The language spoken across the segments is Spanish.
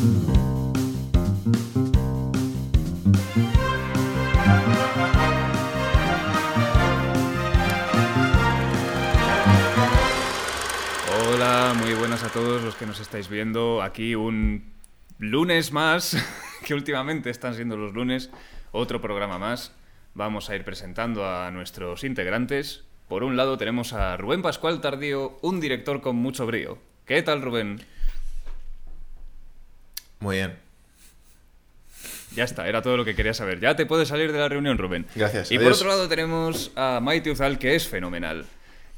Hola, muy buenas a todos los que nos estáis viendo. Aquí un lunes más, que últimamente están siendo los lunes, otro programa más. Vamos a ir presentando a nuestros integrantes. Por un lado tenemos a Rubén Pascual Tardío, un director con mucho brío. ¿Qué tal, Rubén? Muy bien. Ya está, era todo lo que quería saber. Ya te puedes salir de la reunión, Rubén. Gracias, Y por otro lado tenemos a Maite Uzal, que es fenomenal.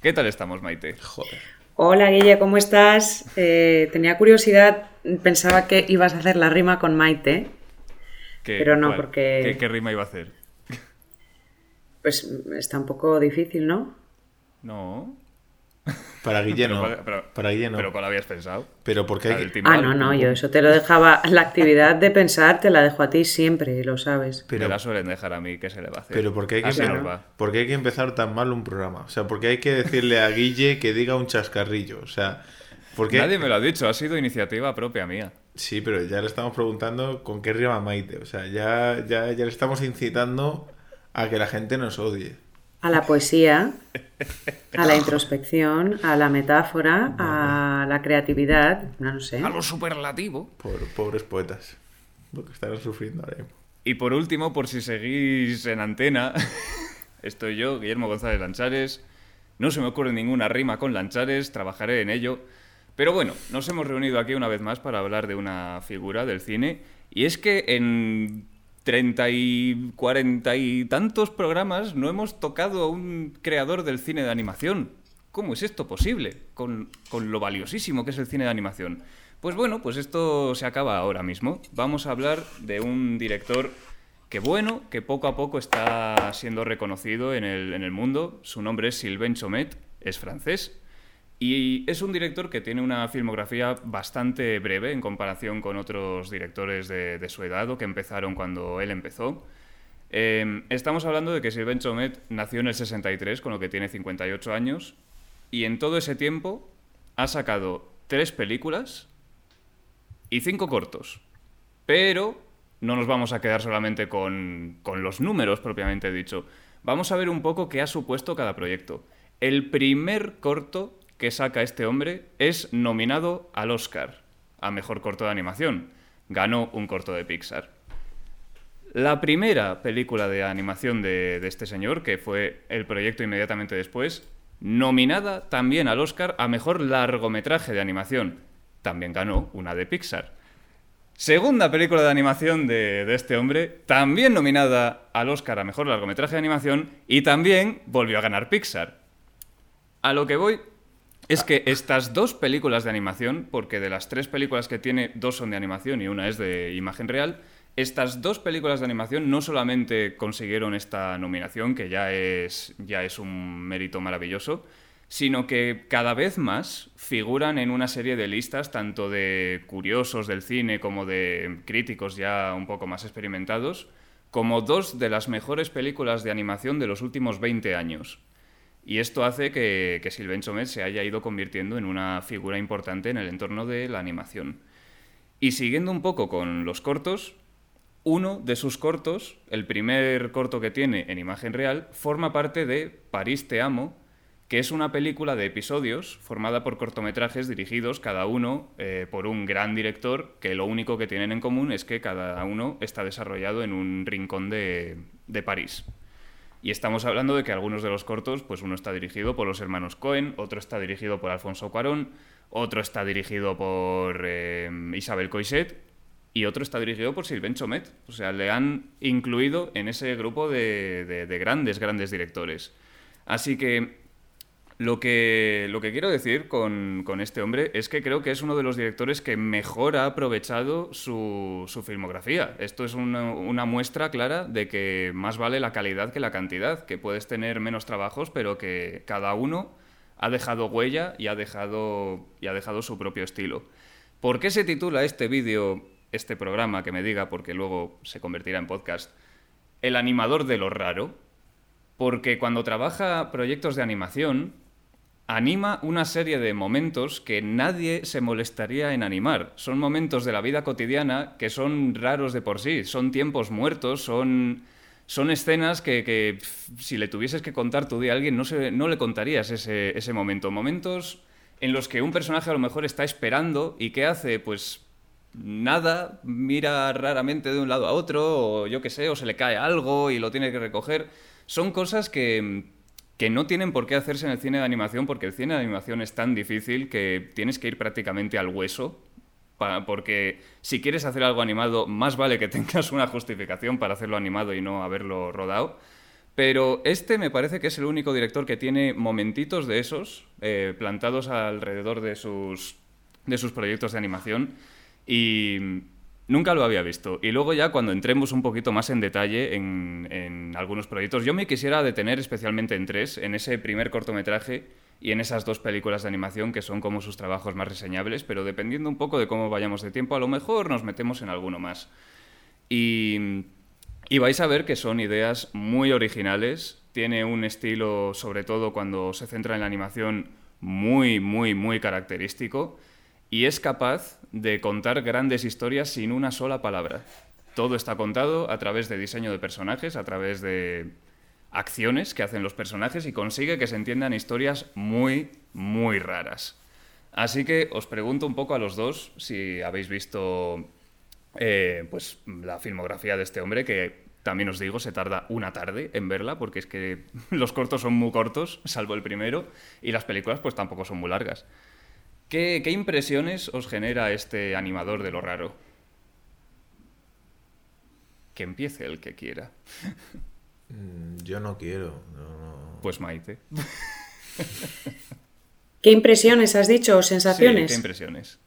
¿Qué tal estamos, Maite? Joder. Hola Guille, ¿cómo estás? Eh, tenía curiosidad, pensaba que ibas a hacer la rima con Maite, ¿Qué- Pero no, cuál? porque- ¿Qué, qué rima iba a hacer? pues está un poco difícil, ¿no? No. Para Guillermo. Pero, pero- para Guillermo. ¿Pero Pero, cuál habías pensado? ¿por qué La hay del que... timbal. Ah, no, no, yo eso te lo dejaba, la actividad de pensar te la dejo a ti siempre, lo sabes. Me Pero, la suelen dejar a mí, ¿qué se le va a hacer? pero ¿por qué hay que Así empezar- hay que empezar tan mal un programa? O sea, ¿por qué hay que decirle a Guille que diga un chascarrillo? O sea, ¿por qué... Nadie me lo ha dicho, ha sido iniciativa propia mía. Sí, pero ya le estamos preguntando con qué rima Maite. O sea, ya, ya, ya le estamos incitando a que la gente nos odie. A la poesía, a la introspección, a la metáfora, a la creatividad, no, no sé. A lo superlativo. Por pobres poetas. Lo que estarán sufriendo ahora mismo. Y por último, por si seguís en antena, estoy yo, Guillermo González Lanchares. No se me ocurre ninguna rima con Lanchares, trabajaré en ello. Pero bueno, nos hemos reunido aquí una vez más para hablar de una figura del cine. Y es que en 30 y 40 y tantos programas no hemos tocado a un creador del cine de animación. ¿Cómo es esto posible? Con, con lo valiosísimo que es el cine de animación. Pues bueno, pues esto se acaba ahora mismo. Vamos a hablar de un director que bueno, que poco a poco está siendo reconocido en el, en el mundo. Su nombre es Sylvain Chomet, es francés. Y es un director que tiene una filmografía bastante breve en comparación con otros directores de, su edad o que empezaron cuando él empezó. Eh, estamos hablando de que Sylvain Chomet nació en el 63, con lo que tiene 58 años, y en todo ese tiempo ha sacado tres películas y cinco cortos. Pero no nos vamos a quedar solamente con, con los números propiamente dicho. Vamos a ver un poco qué ha supuesto cada proyecto. El primer corto que saca este hombre es nominado al Oscar a Mejor Corto de Animación. Ganó un corto de Pixar. La primera película de animación de, este señor, que fue el proyecto inmediatamente después, nominada también al Oscar a Mejor Largometraje de Animación. También ganó una de Pixar. Segunda película de animación de, de este hombre, también nominada al Oscar a Mejor Largometraje de Animación y también volvió a ganar Pixar. A lo que voy es que estas dos películas de animación, porque de las tres películas que tiene, dos son de animación y una es de imagen real, estas dos películas de animación no solamente consiguieron esta nominación, que ya es, ya es un mérito maravilloso, sino que cada vez más figuran en una serie de listas, tanto de curiosos del cine como de críticos ya un poco más experimentados, como dos de las mejores películas de animación de los últimos 20 años. Y esto hace que, que Sylvain Chomet se haya ido convirtiendo en una figura importante en el entorno de la animación. Y siguiendo un poco con los cortos, uno de sus cortos, el primer corto que tiene en imagen real, forma parte de París te amo, que es una película de episodios formada por cortometrajes dirigidos cada uno eh, por un gran director que lo único que tienen en común es que cada uno está desarrollado en un rincón de, de París. Y estamos hablando de que algunos de los cortos, pues uno está dirigido por los hermanos Cohen, otro está dirigido por Alfonso Cuarón, otro está dirigido por eh, Isabel Coixet y otro está dirigido por Sylvain Chomet. O sea, le han incluido en ese grupo de, de- de grandes, grandes directores. Así que lo que, lo que quiero decir con, con este hombre es que creo que es uno de los directores que mejor ha aprovechado su, su filmografía. Esto es una, muestra clara de que más vale la calidad que la cantidad, que puedes tener menos trabajos, pero que cada uno ha dejado huella y ha dejado, y ha dejado su propio estilo. ¿Por qué se titula este vídeo, este programa, que me diga, porque luego se convertirá en podcast, El animador de lo raro? Porque cuando trabaja proyectos de animación, anima una serie de momentos que nadie se molestaría en animar. Son momentos de la vida cotidiana que son raros de por sí, son tiempos muertos, son, son escenas que, si le tuvieses que contar tu día a alguien no, se, no le contarías ese, ese momento. Momentos en los que un personaje a lo mejor está esperando y ¿qué hace? Pues nada, mira raramente de un lado a otro, o yo qué sé, o se le cae algo y lo tiene que recoger. Son cosas que, que no tienen por qué hacerse en el cine de animación, porque el cine de animación es tan difícil que tienes que ir prácticamente al hueso. porque si quieres hacer algo animado, más vale que tengas una justificación para hacerlo animado y no haberlo rodado. Pero este me parece que es el único director que tiene momentitos de esos eh, plantados alrededor de sus, de sus proyectos de animación y nunca lo había visto. Y luego ya cuando entremos un poquito más en detalle en, algunos proyectos, yo me quisiera detener especialmente en tres, en ese primer cortometraje y en esas dos películas de animación que son como sus trabajos más reseñables, pero dependiendo un poco de cómo vayamos de tiempo, a lo mejor nos metemos en alguno más. Y, y vais a ver que son ideas muy originales, tiene un estilo, sobre todo cuando se centra en la animación, muy, muy, muy característico y es capaz de contar grandes historias sin una sola palabra. Todo está contado a través de diseño de personajes, a través de acciones que hacen los personajes y consigue que se entiendan historias muy, muy raras. Así que os pregunto un poco a los dos si habéis visto eh, pues, la filmografía de este hombre, que también os digo, se tarda una tarde en verla, porque es que los cortos son muy cortos, salvo el primero, y las películas pues tampoco son muy largas. ¿Qué, impresiones os genera este animador de lo raro? Que empiece el que quiera. Mm, yo no quiero. Pues Maite. ¿Qué impresiones has dicho o sensaciones? ¿Qué impresiones?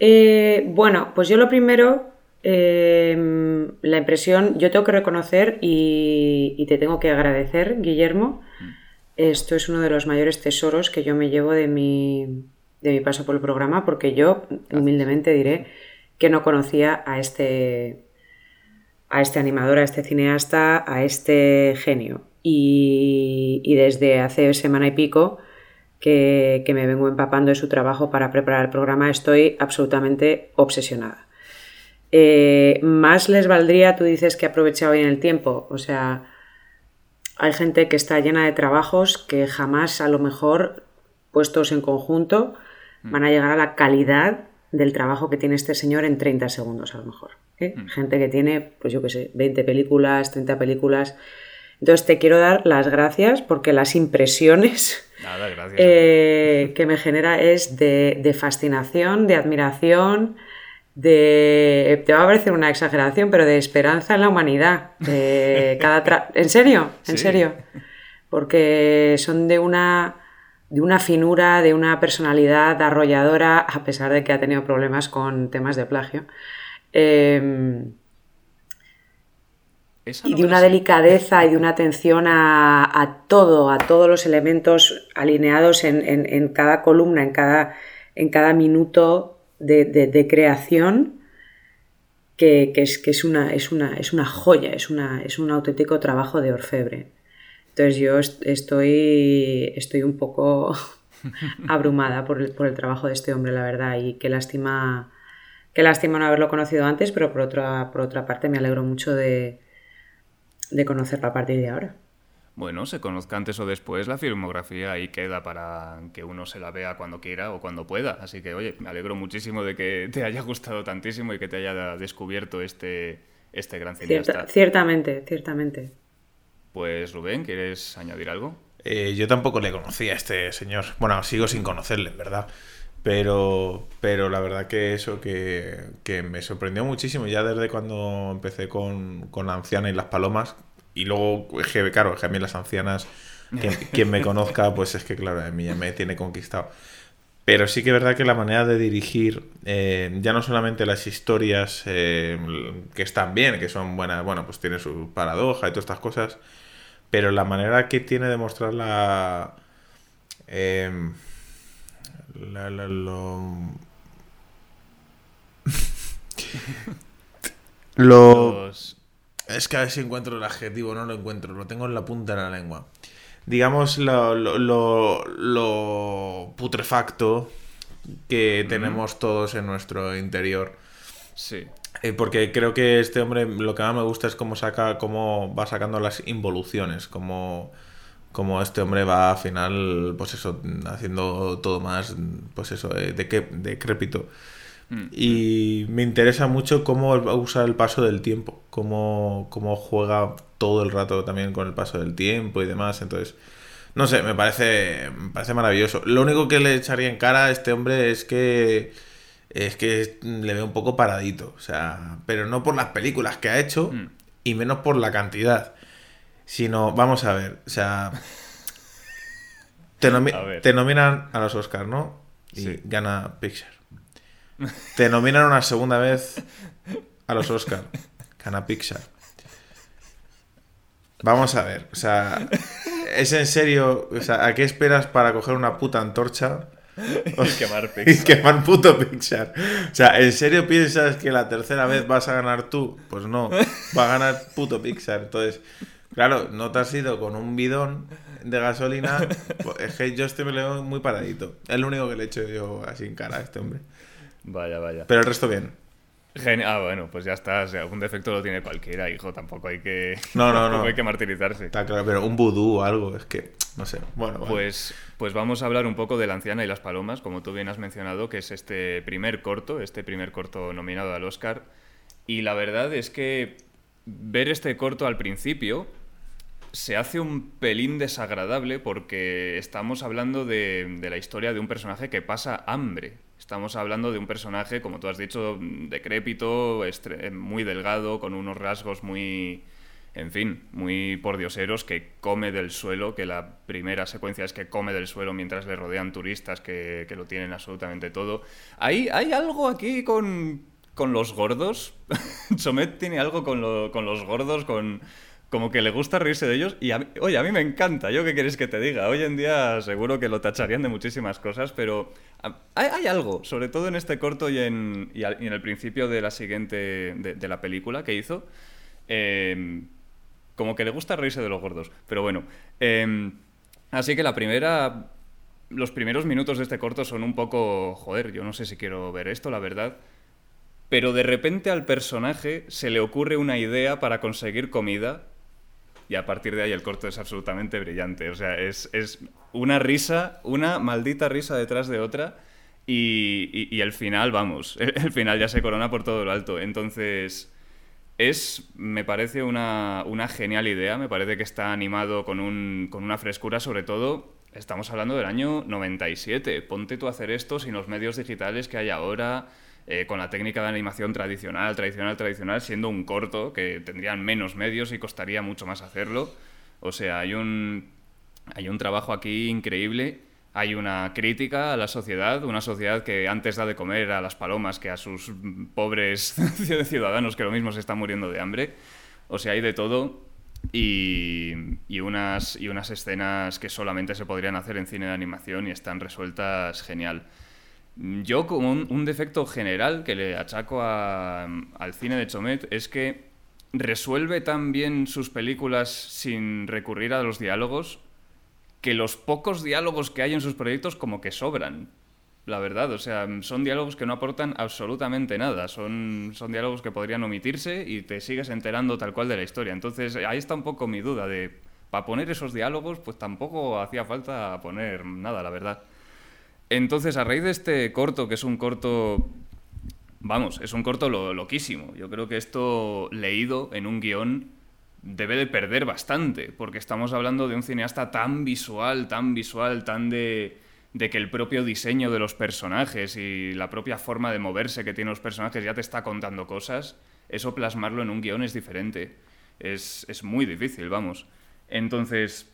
Eh, bueno, pues yo lo primero, eh, la impresión, yo tengo que reconocer y, te tengo que agradecer, Guillermo. Esto es uno de los mayores tesoros que yo me llevo de mi, de mi paso por el programa, porque yo humildemente diré que no conocía a este, a este animador, a este cineasta, a este genio. Y, desde hace semana y pico que, me vengo empapando de su trabajo para preparar el programa, estoy absolutamente obsesionada. Eh, más les valdría, tú dices que he aprovechado bien el tiempo, o sea, hay gente que está llena de trabajos que jamás a lo mejor puestos en conjunto mm. van a llegar a la calidad del trabajo que tiene este señor en 30 segundos a lo mejor. ¿eh? Mm. Gente que tiene, pues yo qué sé, 20 películas, 30 películas. Entonces te quiero dar las gracias porque las impresiones eh, que me genera es de, de fascinación, de admiración, de, te va a parecer una exageración, pero de esperanza en la humanidad. De cada ¿En serio? ¿En serio? Porque son de una, de una finura, de una personalidad arrolladora, a pesar de que ha tenido problemas con temas de plagio. Em, y de una delicadeza y de una atención a, todo, a todos los elementos alineados en, en cada columna, en cada, en cada minuto de, creación que, es, que es, una, es, una, es una joya, es, una, es un auténtico trabajo de orfebre. Entonces yo estoy, estoy un poco abrumada por el, por el, trabajo de este hombre, la verdad, y qué lástima, qué lástima no haberlo conocido antes, pero por otra, por otra parte me alegro mucho de, de conocerlo a partir de ahora. Bueno, se conozca antes o después, la filmografía ahí queda para que uno se la vea cuando quiera o cuando pueda. Así que, oye, me alegro muchísimo de que te haya gustado tantísimo y que te haya descubierto este, este gran cineasta. ciertamente, ciertamente. Pues Rubén, ¿quieres añadir algo? Eh, yo tampoco le conocía a este señor. Bueno, sigo sin conocerle, en verdad. Pero, pero la verdad que eso que, que me sorprendió muchísimo ya desde cuando empecé con, con La Anciana y las Palomas, y luego, claro, que a mí las ancianas, quien, me conozca, pues es que, claro, a mí ya me tiene conquistado. Pero sí que es verdad que la manera de dirigir, eh, ya no solamente las historias eh, que están bien, que son buenas, bueno, pues tiene su paradoja y todas estas cosas, pero la manera que tiene de mostrar la... Em, lo... Los es que a ver si encuentro el adjetivo, no lo encuentro, lo tengo en la punta de la lengua. digamos, lo, lo, lo- lo putrefacto que tenemos todos en nuestro interior. Sí. Eh, porque creo que este hombre lo que más me gusta es cómo saca, cómo va sacando las involuciones, cómo, cómo este hombre va al final, pues eso, haciendo todo más, pues eso, eh, de que decrépito. Mm. Y me interesa mucho cómo usa el paso del tiempo, cómo, cómo juega todo el rato también con el paso del tiempo y demás. Entonces, no sé, me parece, me parece maravilloso. Lo único que le echaría en cara a este hombre es que es que le veo un poco paradito, o sea, pero no por las películas que ha hecho Mm. y menos por la cantidad, sino, vamos a ver, o sea, te, nomi- A ver. te nominan a los Oscars, ¿no? Y Sí. gana Pixar. Te nominan una segunda vez a los Oscars, gana Pixar. Vamos a ver, o sea, ¿es en serio? O sea, ¿a qué esperas para coger una puta antorcha? Y quemar Y Pixar. quemar puto Pixar. O sea, ¿en serio piensas que la tercera vez vas a ganar tú? Pues no, va a ganar puto Pixar. Entonces, claro, no te has ido con un bidón de gasolina. Es que yo este veo muy paradito. Es lo único que le he hecho yo así en cara a este hombre. Vaya, vaya. Pero el resto bien. Geni- ah, bueno, pues ya está. O sea, algún defecto lo tiene cualquiera, hijo. Tampoco hay que. No, no, no. hay que martirizarse. Está claro, pero un vudú o algo, es que, no sé. Bueno, vale. Pues, pues vamos a hablar un poco de La anciana y las palomas, como tú bien has mencionado, que es este primer corto, este primer corto nominado al Oscar. Y la verdad es que ver este corto al principio se hace un pelín desagradable porque estamos hablando de, de la historia de un personaje que pasa hambre. Estamos hablando de un personaje, como tú has dicho, decrépito, estre- muy delgado, con unos rasgos muy, en fin, muy pordioseros, que come del suelo, que la primera secuencia es que come del suelo mientras le rodean turistas que, que lo tienen absolutamente todo. ¿Hay, hay algo aquí con, con los gordos? Chomet tiene algo con, lo- con los gordos, con... Como que le gusta reírse de ellos y oye, a mí me encanta, ¿yo qué quieres que te diga? Hoy en día seguro que lo tacharían de muchísimas cosas, pero hay, algo, sobre todo en este corto y en, y en el principio de la siguiente, de, la película que hizo, eh, como que le gusta reírse de los gordos. Pero bueno, eh, así que la primera, los primeros minutos de este corto son un poco, joder, yo no sé si quiero ver esto, la verdad. Pero de repente al personaje se le ocurre una idea para conseguir comida y a partir de ahí el corto es absolutamente brillante. O sea, es, es una risa, una maldita risa detrás de otra y, y- el final, vamos, el, el final ya se corona por todo lo alto. Entonces, es, me parece una, una genial idea, me parece que está animado con, un, con una frescura, sobre todo, estamos hablando del año 97. Ponte tú a hacer esto sin los medios digitales que hay ahora, eh, con la técnica de animación tradicional, tradicional, tradicional, siendo un corto que tendrían menos medios y costaría mucho más hacerlo. O sea, hay un, hay un trabajo aquí increíble. Hay una crítica a la sociedad, una sociedad que antes da de comer a las palomas que a sus pobres ciudadanos que lo mismo se están muriendo de hambre. O sea, hay de todo y, y unas, y unas escenas que solamente se podrían hacer en cine de animación y están resueltas genial. Yo como un, un defecto general que le achaco a- al cine de Chomet es que resuelve tan bien sus películas sin recurrir a los diálogos que los pocos diálogos que hay en sus proyectos como que sobran. La verdad, o sea, son diálogos que no aportan absolutamente nada. Son, son diálogos que podrían omitirse y te sigues enterando tal cual de la historia. Entonces, ahí está un poco mi duda de, para poner esos diálogos, pues tampoco hacía falta poner nada, la verdad. Entonces, a raíz de este corto, que es un corto, vamos, es un corto lo- loquísimo. Yo creo que esto leído en un guion debe de perder bastante, porque estamos hablando de un cineasta tan visual, tan visual, tan de, de que el propio diseño de los personajes y la propia forma de moverse que tienen los personajes ya te está contando cosas. Eso plasmarlo en un guion es diferente. Es, es muy difícil, vamos. Entonces,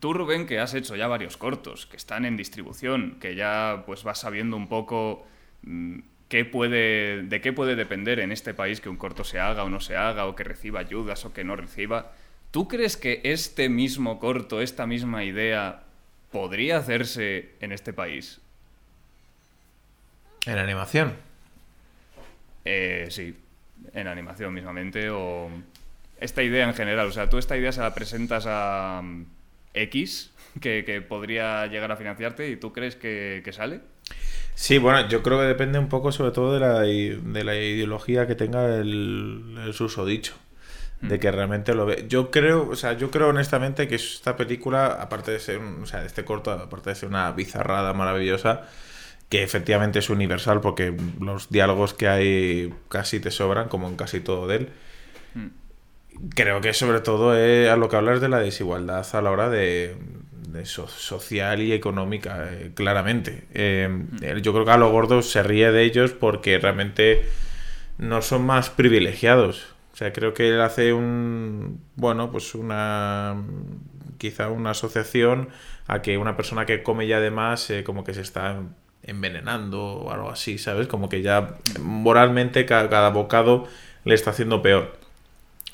Tú, Rubén, que has hecho ya varios cortos, que están en distribución, que ya pues vas sabiendo un poco mm, qué puede, de qué puede depender en este país que un corto se haga o no se haga, o que reciba ayudas o que no reciba. ¿Tú crees que este mismo corto, esta misma idea, podría hacerse en este país? En animación. Eh, sí, en animación mismamente, o esta idea en general. O sea, tú esta idea se la presentas a, X que, podría llegar a financiarte y tú crees que, sale? Sí, bueno, yo creo que depende un poco sobre todo de la, de la ideología que tenga el, el susodicho. De mm. que realmente lo ve. Yo creo, o sea, yo creo honestamente que esta película, aparte de ser, o sea, este corto, aparte de ser una bizarrada maravillosa, que efectivamente es universal porque los diálogos que hay casi te sobran, como en casi todo de él. Creo que sobre todo es a lo que hablas de la desigualdad a la hora de, social y económica, eh, claramente. Em, mm. yo creo que a los gordos se ríe de ellos porque realmente no son más privilegiados. O sea, creo que él hace un, bueno, pues una, quizá una asociación a que una persona que come ya además eh, como que se está envenenando o algo así, ¿sabes? Como que ya moralmente cada, bocado le está haciendo peor,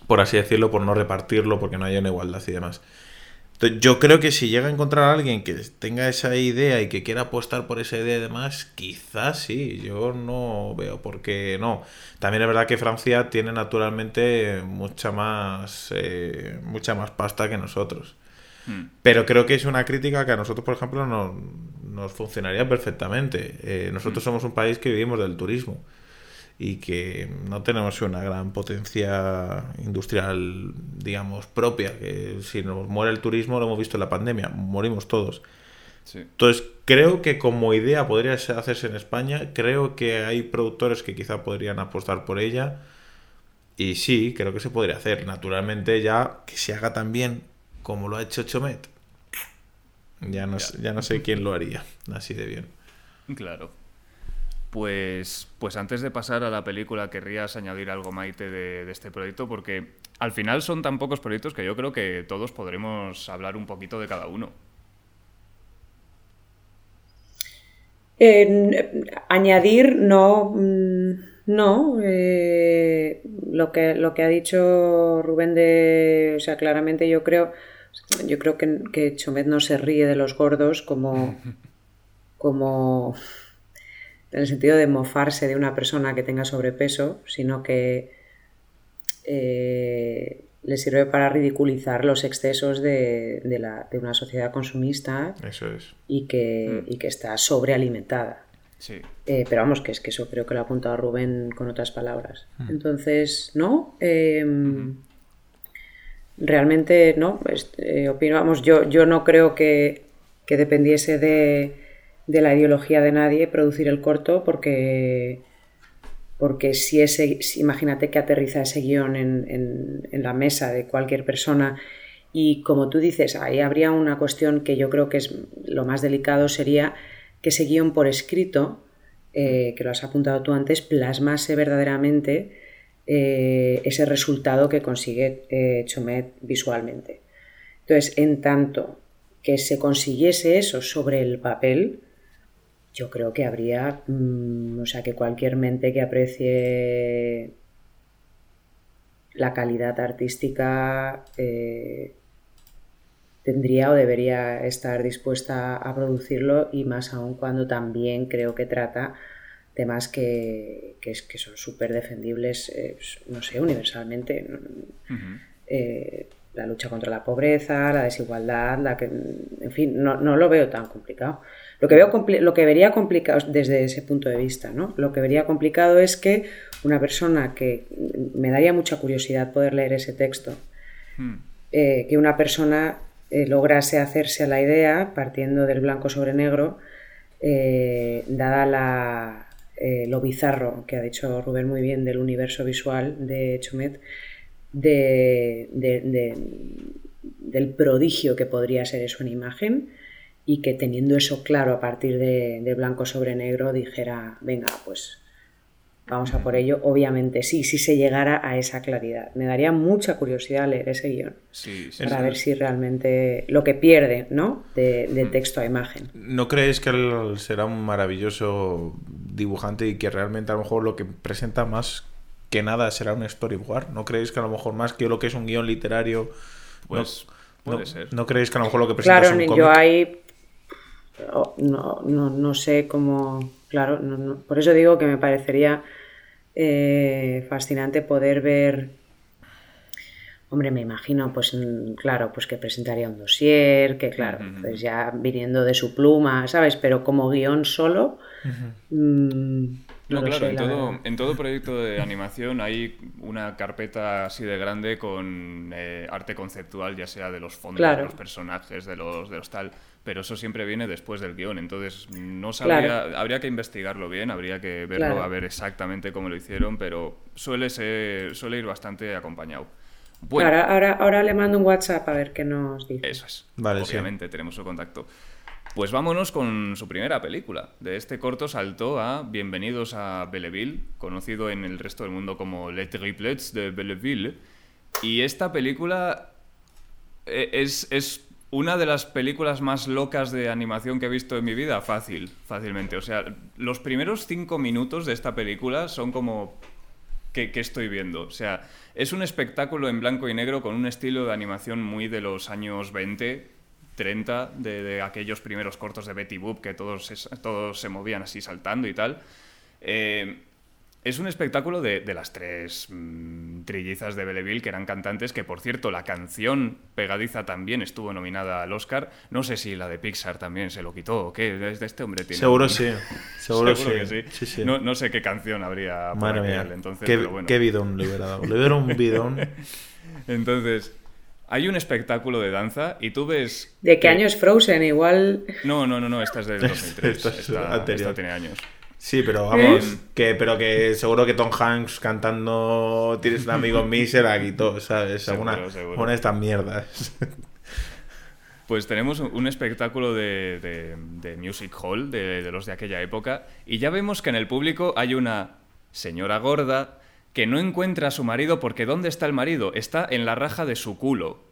por así decirlo, por no repartirlo, porque no haya una igualdad y demás. Entonces, yo creo que si llega a encontrar a alguien que tenga esa idea y que quiera apostar por esa idea y demás, quizás sí, yo no veo por qué no. También es verdad que Francia tiene naturalmente mucha más, eh, mucha más pasta que nosotros. Hmm. Pero creo que es una crítica que a nosotros, por ejemplo, no, nos funcionaría perfectamente. Eh, nosotros mm. somos un país que vivimos del turismo y que no tenemos una gran potencia industrial, digamos, propia. Que si nos muere el turismo, lo hemos visto en la pandemia, morimos todos. Entonces, creo que como idea podría hacerse en España. Creo que hay productores que quizá podrían apostar por ella. Y sí, creo que se podría hacer. Naturalmente, ya que se haga tan bien como lo ha hecho Chomet ya no, ya. no sé quién lo haría así de bien. Claro. Pues, pues antes de pasar a la película, querrías añadir algo, Maite, de, este proyecto, porque al final son tan pocos proyectos que yo creo que todos podremos hablar un poquito de cada uno. añadir, no. Mm, no. Eh, lo, que, lo que ha dicho Rubén de. O sea, claramente yo creo yo creo que, que, Chomet no se ríe de los gordos como, como en el sentido de mofarse de una persona que tenga sobrepeso, sino que eh, le sirve para ridiculizar los excesos de, la, de una sociedad consumista eso es. y, que, mm. que está sobrealimentada. Sí. Eh, pero vamos, que es que eso creo que lo ha apuntado Rubén con otras palabras. Mm. Entonces, ¿no? Em, realmente no, eh, opinamos, yo, yo no creo que, dependiese de, la ideología de nadie producir el corto porque, porque si ese, imagínate que aterriza ese guion en, en, la mesa de cualquier persona y como tú dices, ahí habría una cuestión que yo creo que es lo más delicado sería que ese guion por escrito, eh, que lo has apuntado tú antes, plasmase verdaderamente eh, ese resultado que consigue eh, Chomet visualmente. Entonces, en tanto que se consiguiese eso sobre el papel, yo creo que habría, mm, o sea, que cualquier mente que aprecie la calidad artística eh, tendría o debería estar dispuesta a producirlo y más aún cuando también creo que trata temas que, que, que son súper defendibles, eh, no sé, universalmente. Eh, la lucha contra la pobreza, la desigualdad, la que, en fin, no, no lo veo tan complicado. Lo que, veo lo que vería complicado desde ese punto de vista, ¿no? Lo que vería complicado es que una persona que me daría mucha curiosidad poder leer ese texto, hmm. eh, que una persona lograse hacerse a la idea, partiendo del blanco sobre negro, dada la, eh, lo bizarro que ha dicho Rubén muy bien del universo visual de Chomet, de, del prodigio que podría ser eso en imagen y que teniendo eso claro a partir de, blanco sobre negro dijera, venga, pues vamos a por ello. Obviamente sí, si se llegara a esa claridad. Me daría mucha curiosidad leer ese guion para ver si realmente lo que pierde, ¿no? De, de, texto a imagen. ¿No creéis que él será un maravilloso dibujante y que realmente a lo mejor lo que presenta más que nada será un storyboard. ¿No creéis que a lo mejor más que lo que es un guion literario... Pues puede ser. ¿No creéis que a lo mejor lo que presenta es un cómic? yo ahí no, no, no, sé cómo... Claro, por eso digo que me parecería eh, fascinante poder ver Hombre, me imagino, pues mm, claro, pues que presentaría un dossier, que claro, pues ya viniendo de su pluma, ¿sabes? Pero como guion solo, mm, No, claro, sé, en todo, en todo proyecto de animación hay una carpeta así de grande con eh, arte conceptual, ya sea de los fondos, Claro. de los personajes, de los, de los tal, pero eso siempre viene después del guion, entonces no sabría, habría que investigarlo bien, habría que verlo Claro. a ver exactamente cómo lo hicieron, pero suele, ser, suele ir bastante acompañado. Bueno, Ahora, ahora, ahora le mando un WhatsApp a ver qué nos dice. eso es. Vale, sí. Obviamente tenemos su contacto. Pues vámonos con su primera película. De este corto saltó a Bienvenidos a Belleville, conocido en el resto del mundo como Les Triplets de Belleville. Y esta película eh, es, es una de las películas más locas de animación que he visto en mi vida, fácil, fácilmente. O sea, los primeros cinco minutos de esta película son como que, que estoy viendo. O sea, es un espectáculo en blanco y negro con un estilo de animación muy de los años 20, 30, de, aquellos primeros cortos de Betty Boop que todos, todos se movían así saltando y tal. Eh, es un espectáculo de, de las tres mm, trillizas de Belleville, que eran cantantes, que por cierto, la canción pegadiza también estuvo nominada al Oscar. No sé si la de Pixar también se lo quitó o qué. Desde este hombre tiene. Seguro un- sí. Seguro, que sí. sí. Sí, sí. No, no sé qué canción habría aquel mía. entonces, qué, pero bueno. qué bidón le hubiera dado. Le hubiera un bidón. Entonces, hay un espectáculo de danza y tú ves. ¿De qué que- año es Frozen? Igual. No, no, no, no, esta es del 2003. Esta es esta, anterior. esta tiene años. Sí, pero vamos, ¿Eh? que, pero que seguro que Tom Hanks cantando Tienes un amigo en mí se la quitó, ¿sabes? Seguro, Alguna, seguro. una de estas mierdas. Pues tenemos un espectáculo de, de- de music hall de, de los de aquella época y ya vemos que en el público hay una señora gorda que no encuentra a su marido porque ¿dónde está el marido? Está en la raja de su culo.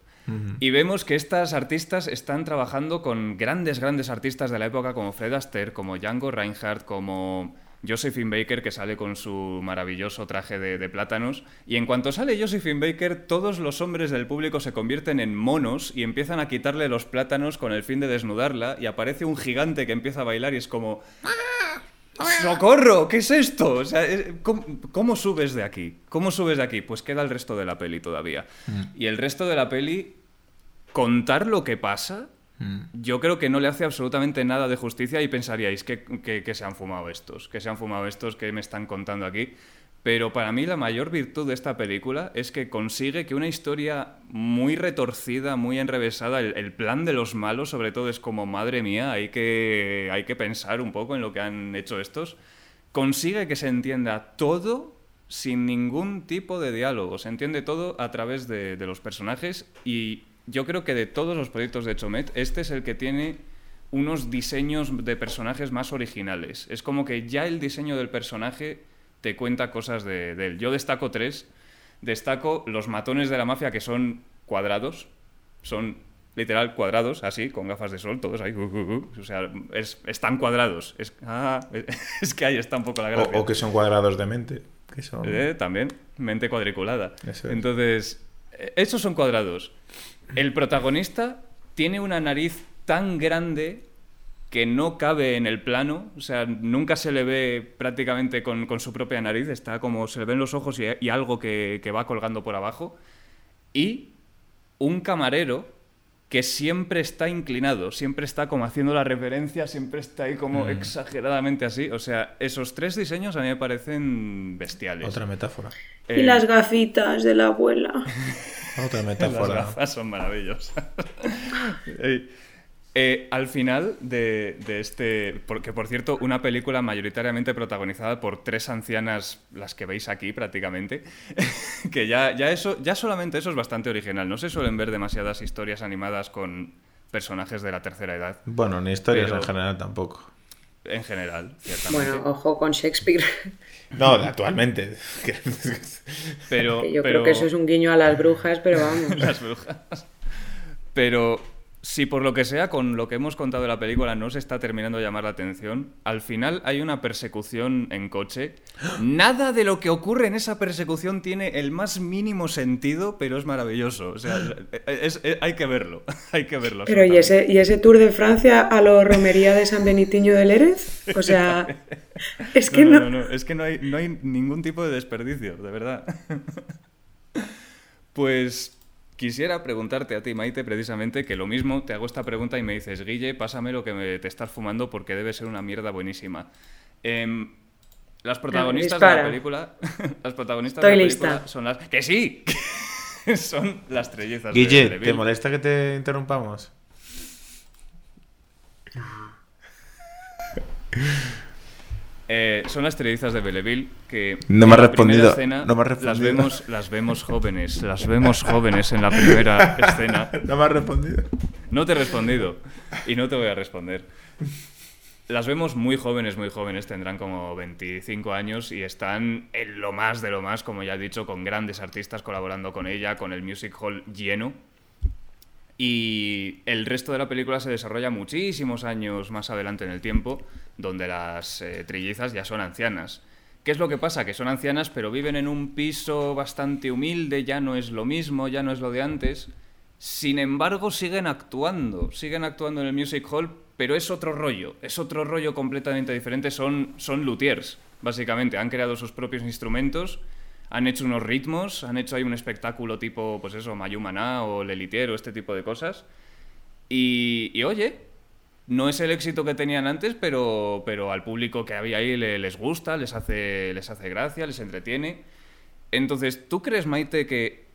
Y vemos que estas artistas están trabajando con grandes, grandes artistas de la época como Fred Astaire, como Django Reinhardt, como Josephine Baker, que sale con su maravilloso traje de, de plátanos. Y en cuanto sale Josephine Baker, todos los hombres del público se convierten en monos y empiezan a quitarle los plátanos con el fin de desnudarla. Y aparece un gigante que empieza a bailar y es como... ¡Socorro! ¿Qué es esto? O sea, es- ¿cómo, cómo subes de aquí? ¿Cómo subes de aquí? Pues queda el resto de la peli todavía. Y el resto de la peli, contar lo que pasa, yo creo que no le hace absolutamente nada de justicia y pensaríais que, que- que se han fumado estos, que se han fumado estos, que me están contando aquí. Pero para mí la mayor virtud de esta película es que consigue que una historia muy retorcida, muy enrevesada, el, plan de los malos sobre todo es como, madre mía, hay que, hay que pensar un poco en lo que han hecho estos, consigue que se entienda todo sin ningún tipo de diálogo, se entiende todo a través de los personajes y yo creo que de todos los proyectos de Chomet, este es el que tiene unos diseños de personajes más originales. Es como que ya el diseño del personaje te cuenta cosas de, de él. Yo destaco tres. Destaco los matones de la mafia que son cuadrados. Son literal cuadrados, así, con gafas de sol, todos ahí. uh, uh, uh. O sea, es- están cuadrados. Es, ah, es que ahí está un poco la gracia. O, o que son cuadrados de mente. Que son... Eh, también, mente cuadriculada. Eso es. Entonces, eh, esos son cuadrados. El protagonista tiene una nariz tan grande que no cabe en el plano, o sea, nunca se le ve prácticamente con, con su propia nariz, está como se le ven los ojos y, y algo que, que va colgando por abajo. Y un camarero que siempre está inclinado, siempre está como haciendo la referencia, siempre está ahí Mm. como exageradamente así. O sea, esos tres diseños a mí me parecen bestiales. Otra metáfora. Y Eh, las gafitas de la abuela. Otra las metáfora. gafas son maravillosas. Eh, al final de, de este, porque por cierto, una película mayoritariamente protagonizada por tres ancianas, las que veis aquí prácticamente, que ya, ya, eso, ya solamente eso es bastante original. No se suelen ver demasiadas historias animadas con personajes de la tercera edad, Bueno, ni historias Pero- en general tampoco. en general, ciertamente. Bueno, ojo con Shakespeare. No, actualmente. Pero, yo pero- creo que eso es un guiño a las brujas, pero vamos. las brujas. Pero si por lo que sea, con lo que hemos contado de la película no se está terminando de llamar la atención, al final hay una persecución en coche. Nada de lo que ocurre en esa persecución tiene el más mínimo sentido, pero es maravilloso. O sea, es- es- hay que verlo. Hay que verlo. Pero ¿y ese, ¿y ese tour de Francia a lo romería de San Benitiño del Erez? O sea, es que no, no. no, no, es que no hay, no hay ningún tipo de desperdicio, de verdad. Pues Quisiera preguntarte a ti, Maite, precisamente que lo mismo, te hago esta pregunta y me dices, Guille, pásame lo que me, te estás fumando porque debe ser una mierda buenísima. Em, las protagonistas de la película. las protagonistas de la película son las. ¡Que sí! son las trellezas Guille, ¿te molesta que te interrumpamos? Eh, son las trellizas de Belleville que no me ha respondido, no me Las vemos, las vemos jóvenes, las vemos jóvenes en la primera escena. No me ha respondido. No te he respondido y no te voy a responder. Las vemos muy jóvenes, muy jóvenes, tendrán como 25 años y están en lo más de lo más, como ya he dicho, con grandes artistas colaborando con ella, con el music hall lleno y el resto de la película se desarrolla muchísimos años más adelante en el tiempo, donde las eh, trillizas ya son ancianas. ¿Qué es lo que pasa? Que son ancianas, pero viven en un piso bastante humilde, ya no es lo mismo, ya no es lo de antes. Sin embargo, siguen actuando, siguen actuando en el Music Hall, pero es otro rollo, es otro rollo completamente diferente. Son, son luthiers, básicamente. Han creado sus propios instrumentos han hecho unos ritmos, han hecho ahí un espectáculo tipo, pues eso, Mayumana o Lelitier o este tipo de cosas. Y, oye, no es el éxito que tenían antes, pero, pero al público que había ahí les gusta, les hace, les hace gracia, les entretiene. Entonces, ¿tú crees, Maite, que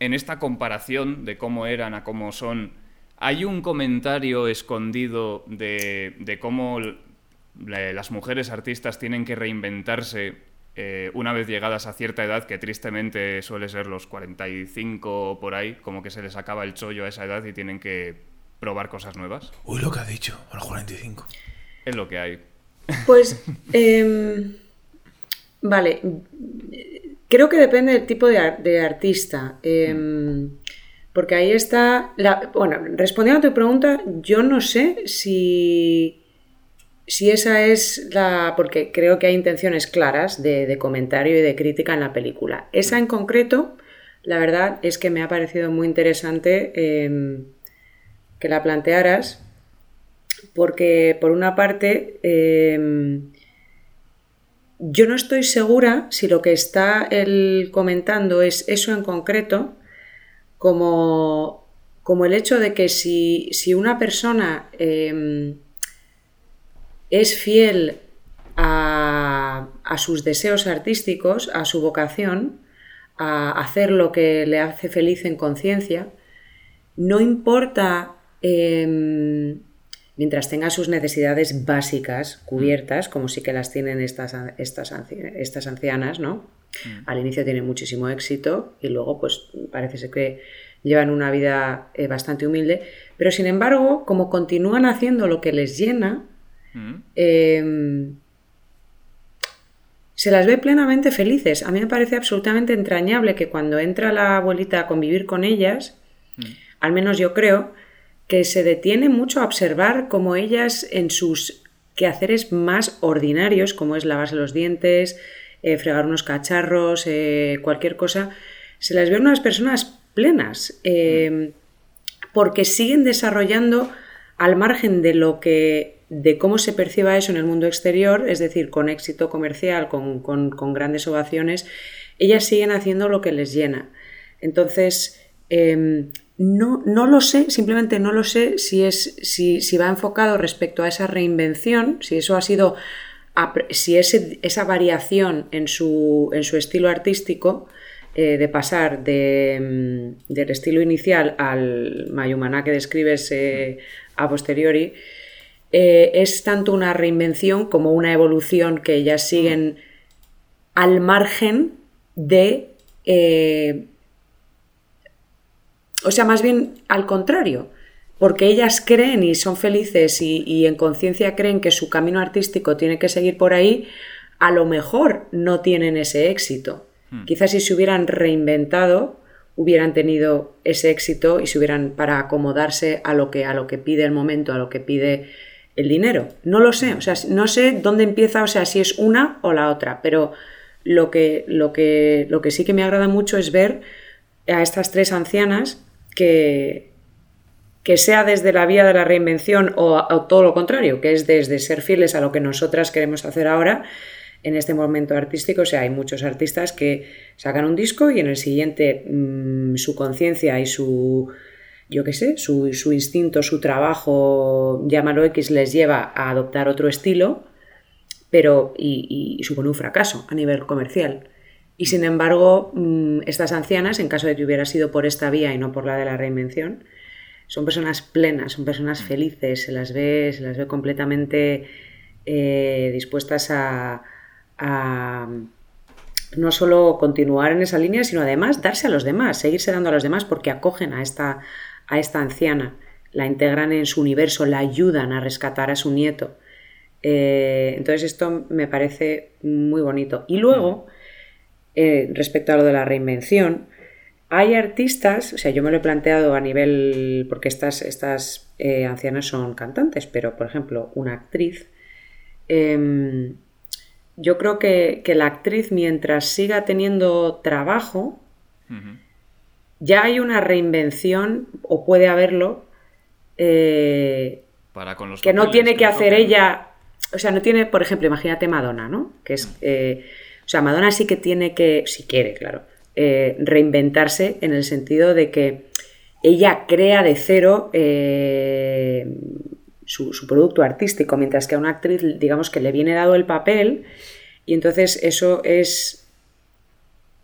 en esta comparación de cómo eran a cómo son, hay un comentario escondido de, de cómo las mujeres artistas tienen que reinventarse eh, una vez llegadas a cierta edad, que tristemente suele ser los 45 o por ahí, como que se les acaba el chollo a esa edad y tienen que probar cosas nuevas. Uy, lo que ha dicho, a los 45. Es lo que hay. Pues, em, vale, creo que depende del tipo de, artista. Em, porque ahí está, bueno, respondiendo a tu pregunta, yo no sé si si esa es la. porque creo que hay intenciones claras de, comentario y de crítica en la película. Esa en concreto, la verdad es que me ha parecido muy interesante em, que la plantearas, porque por una parte. Em, yo no estoy segura si lo que está él comentando es eso en concreto, como, como el hecho de que si, si una persona em, es fiel a, sus deseos artísticos, a su vocación, a hacer lo que le hace feliz en conciencia, no importa em, mientras tenga sus necesidades básicas cubiertas, como sí que las tienen estas, estas, estas ancianas, ¿no? Mm. Al inicio tienen muchísimo éxito y luego pues parece ser que llevan una vida eh, bastante humilde, pero sin embargo, como continúan haciendo lo que les llena, Em, se las ve plenamente felices. A mí me parece absolutamente entrañable que cuando entra la abuelita a convivir con ellas, mm. al menos yo creo, que se detiene mucho a observar cómo ellas en sus quehaceres más ordinarios, como es lavarse los dientes, eh, fregar unos cacharros, eh, cualquier cosa, se las ve unas personas plenas, em, porque siguen desarrollando al margen de lo que de cómo se perciba eso en el mundo exterior, es decir, con éxito comercial, con, grandes ovaciones, ellas siguen haciendo lo que les llena. Entonces, em, no, no, lo sé, simplemente no lo sé si, es, si, si, va enfocado respecto a esa reinvención, si eso ha sido, si esa variación en su, en su estilo artístico, eh, de pasar de, em, del estilo inicial al mayumaná que describes eh, a posteriori, eh, es tanto una reinvención como una evolución que ellas siguen al margen de... Eh, o sea, más bien al contrario, porque ellas creen y son felices y, en conciencia creen que su camino artístico tiene que seguir por ahí, a lo mejor no tienen ese éxito. Hmm. Quizás si se hubieran reinventado, hubieran tenido ese éxito y se hubieran para acomodarse a lo que, a lo que pide el momento, a lo que pide el dinero. No lo sé, o sea, no sé dónde empieza, o sea, si es una o la otra, pero lo que, lo que, lo que sí que me agrada mucho es ver a estas tres ancianas que, que sea desde la vía de la reinvención o, todo lo contrario, que es desde ser fieles a lo que nosotras queremos hacer ahora, en este momento artístico. O sea, hay muchos artistas que sacan un disco y en el siguiente mm, su conciencia y su, yo qué sé, su, instinto, su trabajo, llámalo X, les lleva a adoptar otro estilo, pero y, y supone un fracaso a nivel comercial. Y sin embargo, mm, estas ancianas, en caso de que hubiera sido por esta vía y no por la de la reinvención, son personas plenas, son personas felices, se las ve, se las ve completamente eh, dispuestas a, no solo continuar en esa línea, sino además darse a los demás, seguirse dando a los demás porque acogen a esta, a esta anciana, la integran en su universo, la ayudan a rescatar a su nieto. Eh, entonces esto me parece muy bonito. Y luego, eh, respecto a lo de la reinvención, hay artistas, o sea, yo me lo he planteado a nivel, porque estas, estas eh, ancianas son cantantes, pero por ejemplo, una actriz, em, yo creo que, la actriz mientras siga teniendo trabajo, ya hay una reinvención, o puede haberlo, eh, Para con los que no tiene que, hacer ella, o sea, no tiene, por ejemplo, imagínate Madonna, ¿no? Que es, eh, o sea, Madonna sí que tiene que, si quiere, claro, eh, reinventarse en el sentido de que ella crea de cero eh, su, producto artístico, mientras que a una actriz, digamos que le viene dado el papel, y entonces eso es,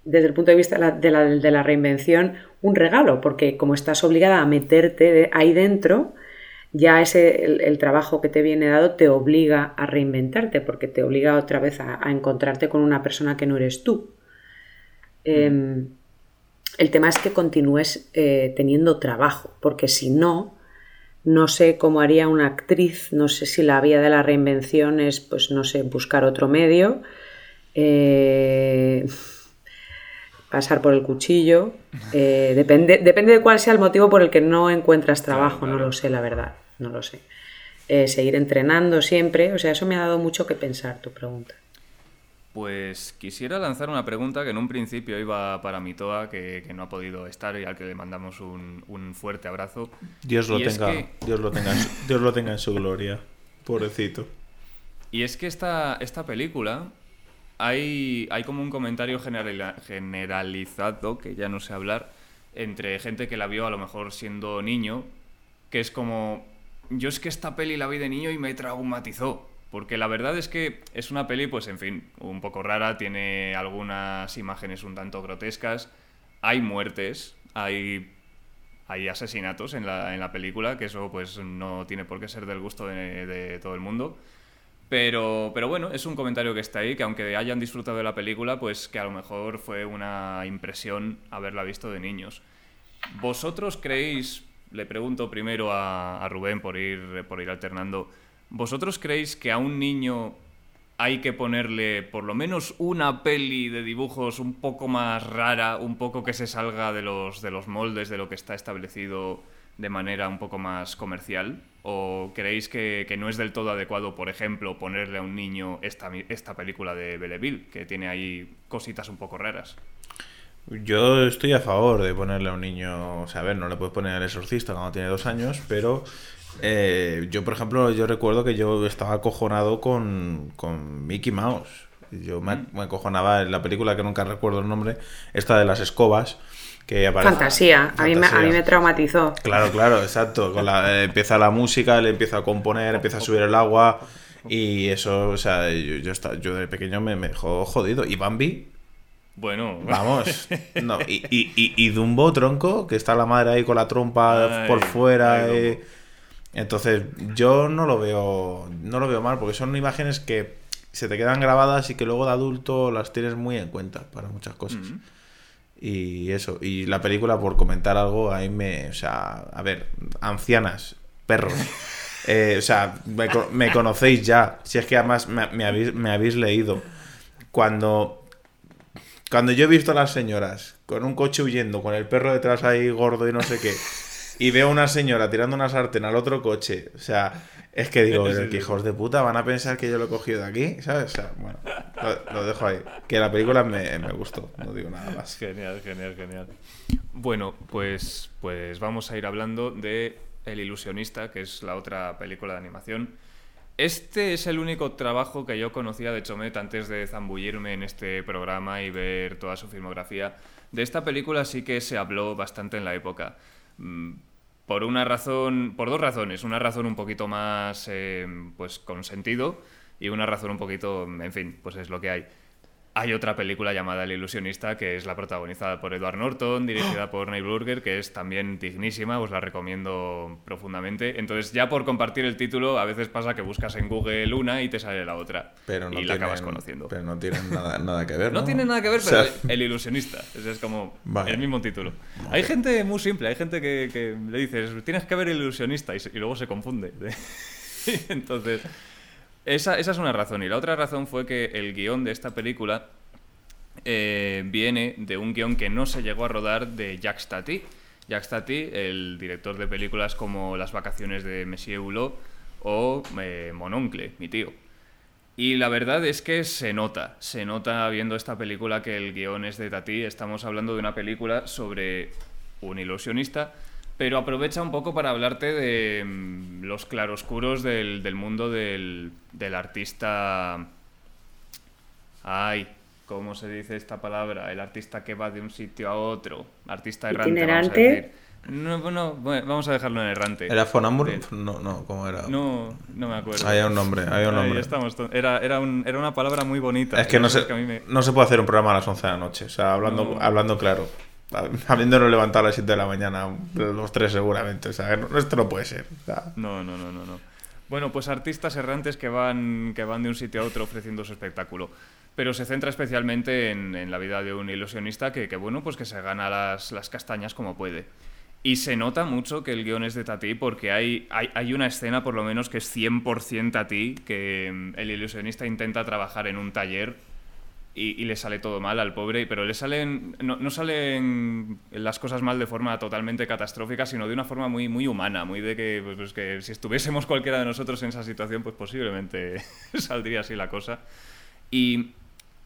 desde el punto de vista de la, reinvención, un regalo, porque como estás obligada a meterte ahí dentro, ya ese, el, trabajo que te viene dado te obliga a reinventarte, porque te obliga otra vez a encontrarte con una persona que no eres tú. Em, el tema es que continúes eh, teniendo trabajo, porque si no, no sé cómo haría una actriz, no sé si la vía de la reinvención es, pues no sé, buscar otro medio, eh, pasar por el cuchillo, eh, depende, depende de cuál sea el motivo por el que no encuentras trabajo, no lo sé, la verdad, no lo sé. seguir entrenando siempre, o sea, eso me ha dado mucho que pensar tu pregunta. Pues quisiera lanzar una pregunta que en un principio iba para Mitoa, que, que no ha podido estar y al que le mandamos un, fuerte abrazo. Dios lo, tenga, Dios, lo tenga en su, Dios lo tenga en su gloria, pobrecito. Y es que esta, esta película hay, hay como un comentario generalizado, que ya no sé hablar, entre gente que la vio a lo mejor siendo niño, que es como, yo es que esta peli la vi de niño y me traumatizó. Porque la verdad es que es una peli, pues en fin, un poco rara, tiene algunas imágenes un tanto grotescas, hay muertes, hay, hay asesinatos en la, en la película, que eso pues no tiene por qué ser del gusto de, todo el mundo. Pero, pero bueno, es un comentario que está ahí, que aunque hayan disfrutado de la película, pues que a lo mejor fue una impresión haberla visto de niños. ¿Vosotros creéis, le pregunto primero a, a Rubén por ir, por ir alternando, ¿Vosotros creéis que a un niño hay que ponerle por lo menos una peli de dibujos un poco más rara, un poco que se salga de los, de los moldes de lo que está establecido de manera un poco más comercial? ¿O creéis que, no es del todo adecuado, por ejemplo, ponerle a un niño esta, esta película de Belleville, que tiene ahí cositas un poco raras? Yo estoy a favor de ponerle a un niño, o sea, a ver, no le puedes poner al exorcista cuando tiene dos años, pero eh, yo, por ejemplo, yo recuerdo que yo estaba acojonado con, con Mickey Mouse. Yo me, mm. acojonaba en la película que nunca recuerdo el nombre, esta de las escobas. Que Fantasía. A, mí me, a mí me traumatizó. Claro, claro, exacto. Con la, eh, empieza la música, le empieza a componer, empieza a subir el agua. Y eso, o sea, yo, yo, yo de pequeño me, me dejó jodido. Y Bambi, bueno, vamos. No, y, y, y, Dumbo, tronco, que está la madre ahí con la trompa por fuera. eh, entonces, yo no lo veo no lo veo mal porque son imágenes que se te quedan grabadas y que luego de adulto las tienes muy en cuenta para muchas cosas. Y eso, y la película, por comentar algo, ahí me. O sea, a ver, ancianas, perros. Eh, o sea, me, conocéis ya. Si es que además me, habéis, me habéis leído. Cuando. Cuando yo he visto a las señoras con un coche huyendo, con el perro detrás ahí gordo y no sé qué y veo a una señora tirando una sartén al otro coche. O sea, es que digo, que hijos de puta van a pensar que yo lo he cogido de aquí, ¿sabes? O sea, bueno, lo, dejo ahí. Que la película me, gustó, no digo nada más. Genial, genial, genial. Bueno, pues, pues vamos a ir hablando de El ilusionista, que es la otra película de animación. Este es el único trabajo que yo conocía de Chomet antes de zambullirme en este programa y ver toda su filmografía. De esta película sí que se habló bastante en la época. Mm, por una razón, por dos razones. Una razón un poquito más, eh, pues, con sentido y una razón un poquito, en fin, pues es lo que hay. Hay otra película llamada El ilusionista, que es la protagonizada por Edward Norton, dirigida por Neil Burger, que es también dignísima, os la recomiendo profundamente. Entonces, ya por compartir el título, a veces pasa que buscas en Google una y te sale la otra. Pero no y la acabas tienen- conociendo. Pero no tienen nada, nada que ver, ¿no? No tiene nada que ver, O sea, pero El ilusionista. Ese es como Vale. el mismo título. Hay gente muy simple, hay gente que, que le dices, tienes que ver El ilusionista y, y luego se confunde. Entonces, esa, esa es una razón. Y la otra razón fue que el guion de esta película eh, viene de un guion que no se llegó a rodar de Jacques Tati. Jacques Tati, el director de películas como Las vacaciones de Monsieur Hulot o eh, Mononcle, mi tío. Y la verdad es que se nota, se nota viendo esta película que el guion es de Tati. Estamos hablando de una película sobre un ilusionista, pero aprovecha un poco para hablarte de mm, los claroscuros del, del mundo del, del artista. Ay, ¿cómo se dice esta palabra? El artista que va de un sitio a otro. Artista errante. Vamos a ¿Itinerante? decir. No, bueno, vamos a dejarlo en errante. ¿Era Fonámbulo? Bien. No, no, ¿cómo era? No, no me acuerdo. Había un nombre, había un Ahí nombre. estamos to- era, era, un- era una palabra muy bonita. Es que no se, que a mí me- no se puede hacer un programa a las 11 de la noche. O sea, hablando, No. hablando claro. Habiéndonos levantado a las 7 de la mañana, los tres seguramente. O sea, no- esto no puede ser. No, no, no, no, no. Bueno, pues artistas errantes que van, que van de un sitio a otro ofreciendo su espectáculo. Pero se centra especialmente en, en la vida de un ilusionista que, que, bueno, pues que se gana las, las castañas como puede. Y se nota mucho que el guion es de Tati porque hay, hay, hay una escena, por lo menos, que es 100% Tati, que mm, el ilusionista intenta trabajar en un taller y, y le sale todo mal al pobre, pero le salen no, no salen las cosas mal de forma totalmente catastrófica, sino de una forma muy muy humana, muy de que pues, pues que si estuviésemos cualquiera de nosotros en esa situación, pues posiblemente saldría así la cosa. Y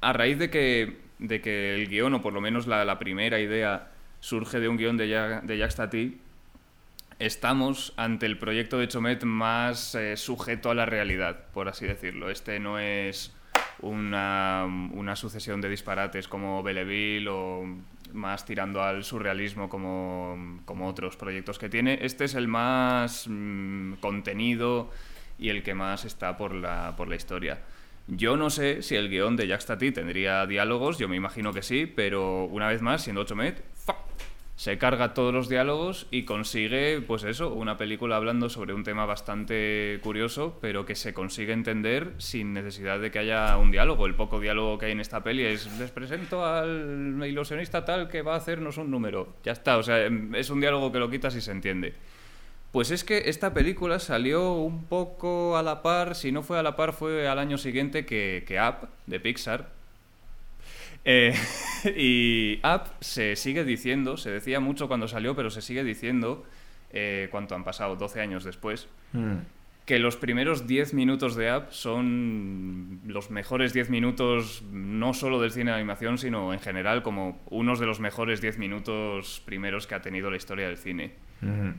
a raíz de que, de que el guion, o por lo menos la, la primera idea, surge de un guion de, Ja- de Jacques Tati, estamos ante el proyecto de Chomet más eh, sujeto a la realidad, por así decirlo. Este no es una, una sucesión de disparates como Belleville o más tirando al surrealismo como, como otros proyectos que tiene. Este es el más mm, contenido y el que más está por la, por la historia. Yo no sé si el guion de Jacques Tati tendría diálogos, yo me imagino que sí, pero una vez más, siendo Chomet, ¡fa! Se carga todos los diálogos y consigue, pues eso, una película hablando sobre un tema bastante curioso, pero que se consigue entender sin necesidad de que haya un diálogo. El poco diálogo que hay en esta peli es, les presento al ilusionista tal que va a hacernos un número. Ya está, o sea, es un diálogo que lo quitas y se entiende. Pues es que esta película salió un poco a la par, si no fue a la par, fue al año siguiente que, que Up, de Pixar. Eh, y Up se sigue diciendo, se decía mucho cuando salió, pero se sigue diciendo, eh, cuánto han pasado, 12 años después, mm. que los primeros 10 minutos de Up son los mejores 10 minutos, no solo del cine de animación, sino en general como unos de los mejores 10 minutos primeros que ha tenido la historia del cine. Mm.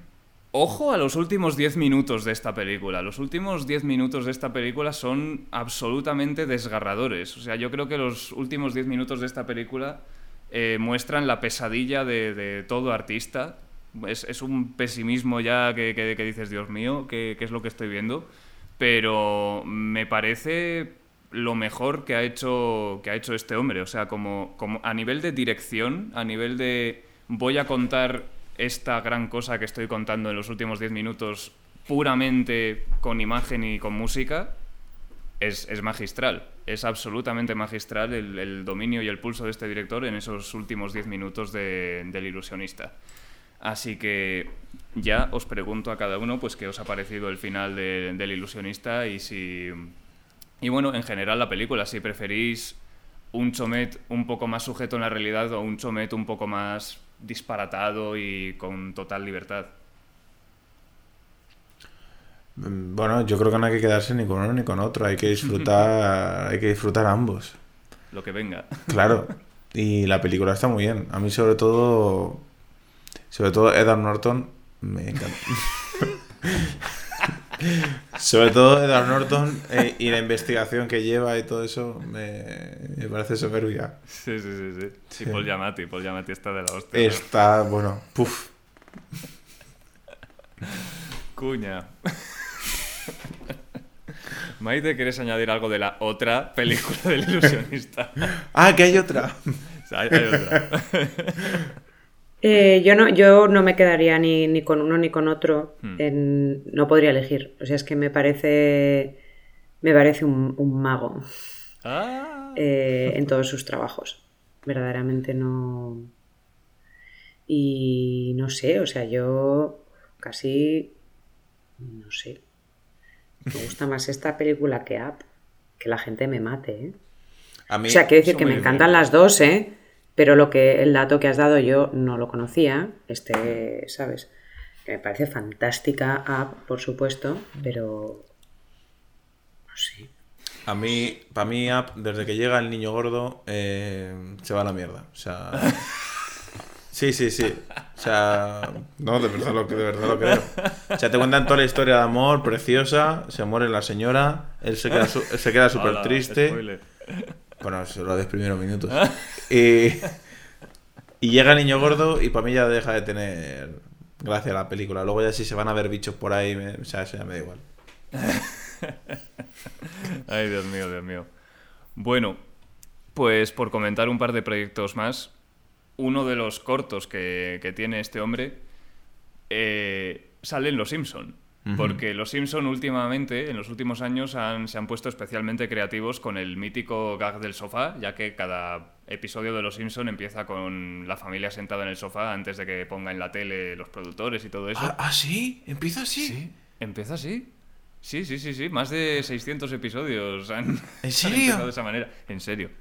Ojo a los últimos 10 minutos de esta película. Los últimos 10 minutos de esta película son absolutamente desgarradores. O sea, yo creo que los últimos 10 minutos de esta película eh, muestran la pesadilla de, todo artista. Es, un pesimismo ya que, que- dices, Dios mío, ¿qué, es lo que estoy viendo? Pero me parece lo mejor que ha hecho, que ha hecho este hombre. O sea, como a nivel de dirección, a nivel de voy a contar esta gran cosa que estoy contando en los últimos 10 minutos puramente con imagen y con música, es, es magistral. Es absolutamente magistral el, el dominio y el pulso de este director en esos últimos 10 minutos de- del ilusionista. Así que ya os pregunto a cada uno pues qué os ha parecido el final de- del ilusionista y si... Y bueno, en general la película, si preferís un Chomet un poco más sujeto en la realidad o un Chomet un poco más disparatado y con total libertad. Mm, Bueno, yo creo que no hay que quedarse ni con uno ni con otro. Hay que disfrutar, hay que disfrutar ambos. Lo que venga. Claro. Y la película está muy bien. A mí sobre todo, sobre todo Edward Norton me encanta. Sobre todo Edward Norton eh, y la investigación que lleva y todo eso me, me parece soberbia. Sí, sí, sí, sí. Sí, Paul Giamatti, Paul Giamatti está de la hostia. Está, bueno, puf. Cuña. Maite, ¿quieres añadir algo de la otra película del ilusionista? Ah, que hay otra. O sea, hay, hay otra. Eh, yo, no, yo no me quedaría ni, ni con uno ni con otro. Hmm. En- no podría elegir. O sea, es que me parece. Me parece un, un mago Ah. eh, en todos sus trabajos. Verdaderamente no. Y no sé, o sea, yo casi. No sé. Me gusta más esta película que Up. Que la gente me mate, ¿eh? A mí, O sea, quiero decir que me encantan las dos, ¿eh? Pero lo que, el dato que has dado yo no lo conocía. Este, ¿sabes? Que me parece fantástica Up, por supuesto, pero. No sé. a mí, para mí, Up, desde que llega el niño gordo, eh, se va a la mierda. O sea. Sí, sí, sí. O sea, no, de verdad lo, de verdad lo creo. O sea, te cuentan toda la historia de amor, preciosa, se muere la señora, él se queda su- él se queda súper triste. Bueno, solo los primeros minutos. Y, y llega el niño gordo y para mí ya deja de tener gracia la película. Luego ya si se van a ver bichos por ahí, me- o sea, eso ya me da igual. Ay, Dios mío, Dios mío. Bueno, pues por comentar un par de proyectos más, uno de los cortos que, que tiene este hombre eh, sale en Los Simpson. Porque Los Simpson últimamente, en los últimos años, han- se han puesto especialmente creativos con el mítico gag del sofá, ya que cada episodio de Los Simpson empieza con la familia sentada en el sofá antes de que ponga en la tele los productores y todo eso. Ah, ¿ah, sí? ¿Empieza así? Sí, empieza así. Sí, sí, sí, sí. Más de 600 episodios han, serio? empezado de esa manera. En serio.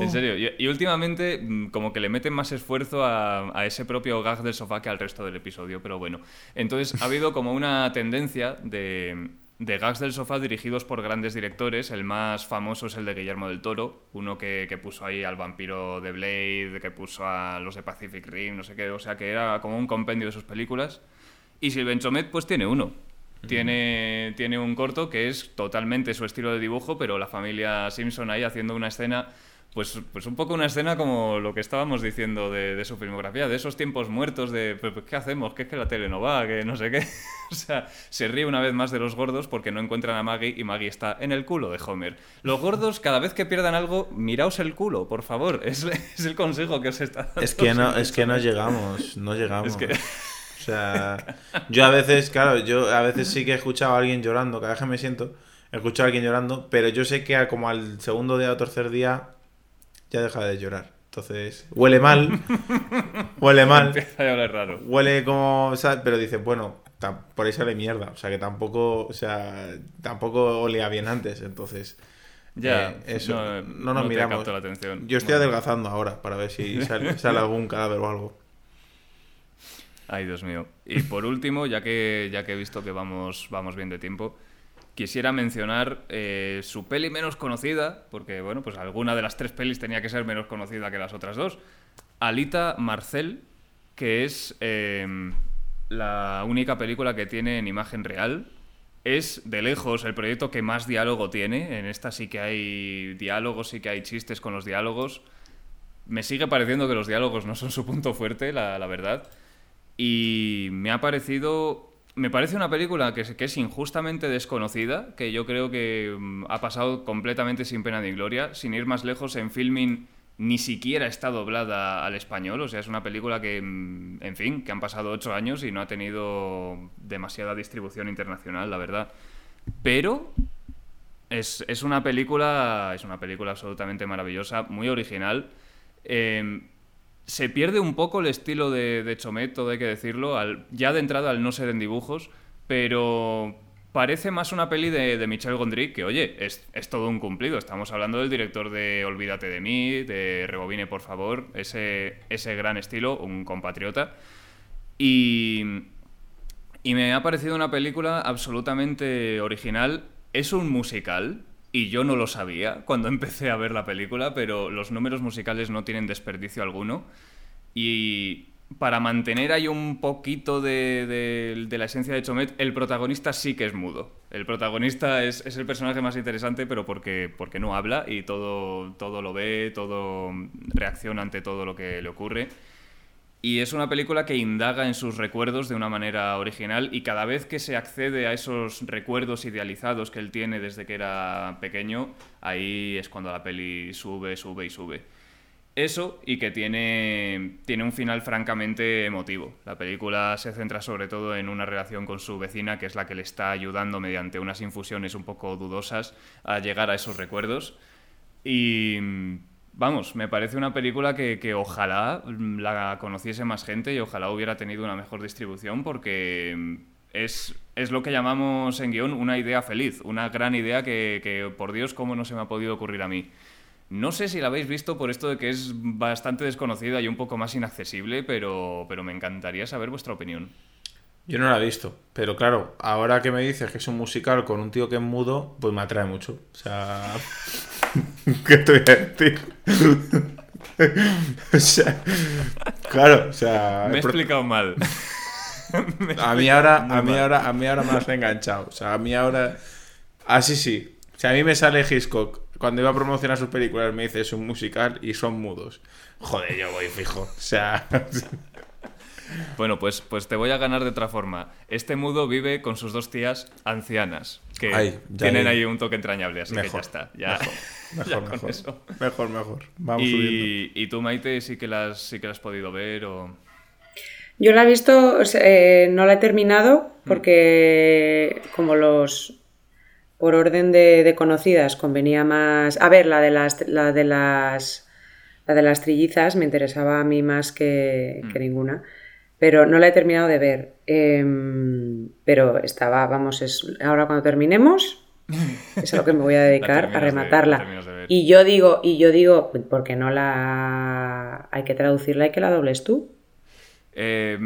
En serio. Y, últimamente mm, como que le meten más esfuerzo a, ese propio gag del sofá que al resto del episodio, pero bueno. Entonces ha habido como una tendencia de, de gags del sofá dirigidos por grandes directores. El más famoso es el de Guillermo del Toro, uno que, que puso ahí al vampiro de Blade, que puso a los de Pacific Rim, no sé qué. O sea que era como un compendio de sus películas. Y Sylvain Chomet pues tiene uno. Tiene, tiene un corto que es totalmente su estilo de dibujo, pero la familia Simpson ahí haciendo una escena, pues, pues un poco una escena como lo que estábamos diciendo de, de su filmografía, de esos tiempos muertos de "Pero, pues, ¿qué hacemos? Que es que la tele no va, que no sé qué. o sea, se ríe una vez más de los gordos porque no encuentran a Maggie y Maggie está en el culo de Homer. Los gordos, cada vez que pierdan algo, miraos el culo, por favor. Es, es el consejo que os está dando. Es que no, es que no llegamos, no llegamos. Es que- O sea, yo a veces, claro, yo a veces sí que he escuchado a alguien llorando, cada vez que me siento, he escuchado a alguien llorando, pero yo sé que a- como al segundo día o tercer día ya deja de llorar. Entonces, huele mal, huele mal, Empieza a oler raro. huele como, o sea, pero dice, bueno, por ahí sale mierda, o sea, que tampoco, o sea, tampoco olía bien antes, entonces... Ya, eh, eso, no, no, nos no miramos. la atención. Yo estoy Bueno. adelgazando ahora para ver si sale, sale algún cadáver o algo. Ay, Dios mío. Y por último, ya que, ya que he visto que vamos, vamos bien de tiempo, quisiera mencionar eh, su peli menos conocida, porque, bueno, pues alguna de las tres pelis tenía que ser menos conocida que las otras dos. Alita Marcel, que es eh, la única película que tiene en imagen real. Es de lejos el proyecto que más diálogo tiene. En esta sí que hay diálogos, sí que hay chistes con los diálogos. Me sigue pareciendo que los diálogos no son su punto fuerte, la, la verdad. Y me ha parecido. Me parece una película que es, injustamente desconocida, que yo creo que mm, ha pasado completamente sin pena ni gloria. Sin ir más lejos, en filming ni siquiera está doblada al español. O sea, es una película que, mm, en fin, que han pasado ocho años y no ha tenido demasiada distribución internacional, la verdad. Pero es, es una película. Es una película absolutamente maravillosa, muy original. Eh, se pierde un poco el estilo de, de Chomet, hay que decirlo, al- ya de entrada al no ser en dibujos, pero parece más una peli de, de Michel Gondry que, oye, es, es todo un cumplido. Estamos hablando del director de Olvídate de mí, de Rebobine, por favor, ese, ese gran estilo, un compatriota. Y, y me ha parecido una película absolutamente original. Es un musical, y yo no lo sabía cuando empecé a ver la película, pero los números musicales no tienen desperdicio alguno. Y para mantener ahí un poquito de, la esencia de Chomet, el protagonista sí que es mudo. El protagonista es, el personaje más interesante, pero porque, porque no habla y todo, todo lo ve, todo reacciona ante todo lo que le ocurre. Y es una película que indaga en sus recuerdos de una manera original y cada vez que se accede a esos recuerdos idealizados que él tiene desde que era pequeño, ahí es cuando la peli sube, sube y sube. Eso y que tiene, tiene un final francamente emotivo. La película se centra sobre todo en una relación con su vecina, que es la que le está ayudando mediante unas infusiones un poco dudosas a llegar a esos recuerdos. Y vamos, me parece una película que, ojalá la conociese más gente y ojalá hubiera tenido una mejor distribución porque es, es lo que llamamos en guion una idea feliz, una gran idea que, que por Dios, cómo no se me ha podido ocurrir a mí. No sé si la habéis visto por esto de que es bastante desconocida y un poco más inaccesible, pero, pero me encantaría saber vuestra opinión. Yo no la he visto, pero claro, ahora que me dices que es un musical con un tío que es mudo, pues me atrae mucho. O sea, ¿qué te voy a decir? o sea, claro, o sea, me he explicado mal. a mí ahora, a mí ahora, a mí ahora me has enganchado. O sea, a mí ahora, así sí. O sea, a mí me sale Hitchcock cuando iba a promocionar sus películas me dice es un musical y son mudos. Joder, yo voy fijo. O sea. Bueno, pues, pues te voy a ganar de otra forma. Este mudo vive con sus dos tías ancianas, que tienen ahí un toque entrañable, así que ya está. Ya, mejor, mejor, mejor, mejor, Vamos y, subiendo. ¿Y tú, Maite, sí que las, sí que has podido ver o...? Yo la he visto, eh, no la he terminado porque como los por orden de, conocidas convenía más. A ver, la de las, la de las, la de las trillizas me interesaba a mí más que, mm. ninguna, pero no la he terminado de ver. Em, pero estaba, vamos, es ahora cuando terminemos es a lo que me voy a dedicar a rematarla. y yo digo, y yo digo, porque no la hay que traducirla y que la dobles tú. Eh,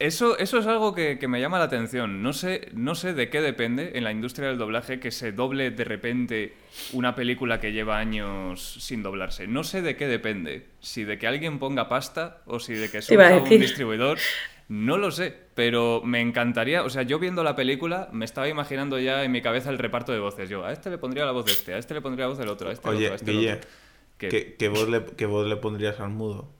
eso, eso es algo que, me llama la atención. No sé, no sé de qué depende en la industria del doblaje que se doble de repente una película que lleva años sin doblarse. No sé de qué depende. Si de que alguien ponga pasta o si de que surja un distribuidor. No lo sé, pero me encantaría. O sea, yo viendo la película me estaba imaginando ya en mi cabeza el reparto de voces. Yo, a este le pondría la voz de este, a este le pondría la voz del otro, a este, Oye, otro, a este Guille, ¿Qué, ¿qué, voz le, ¿qué voz le pondrías al mudo?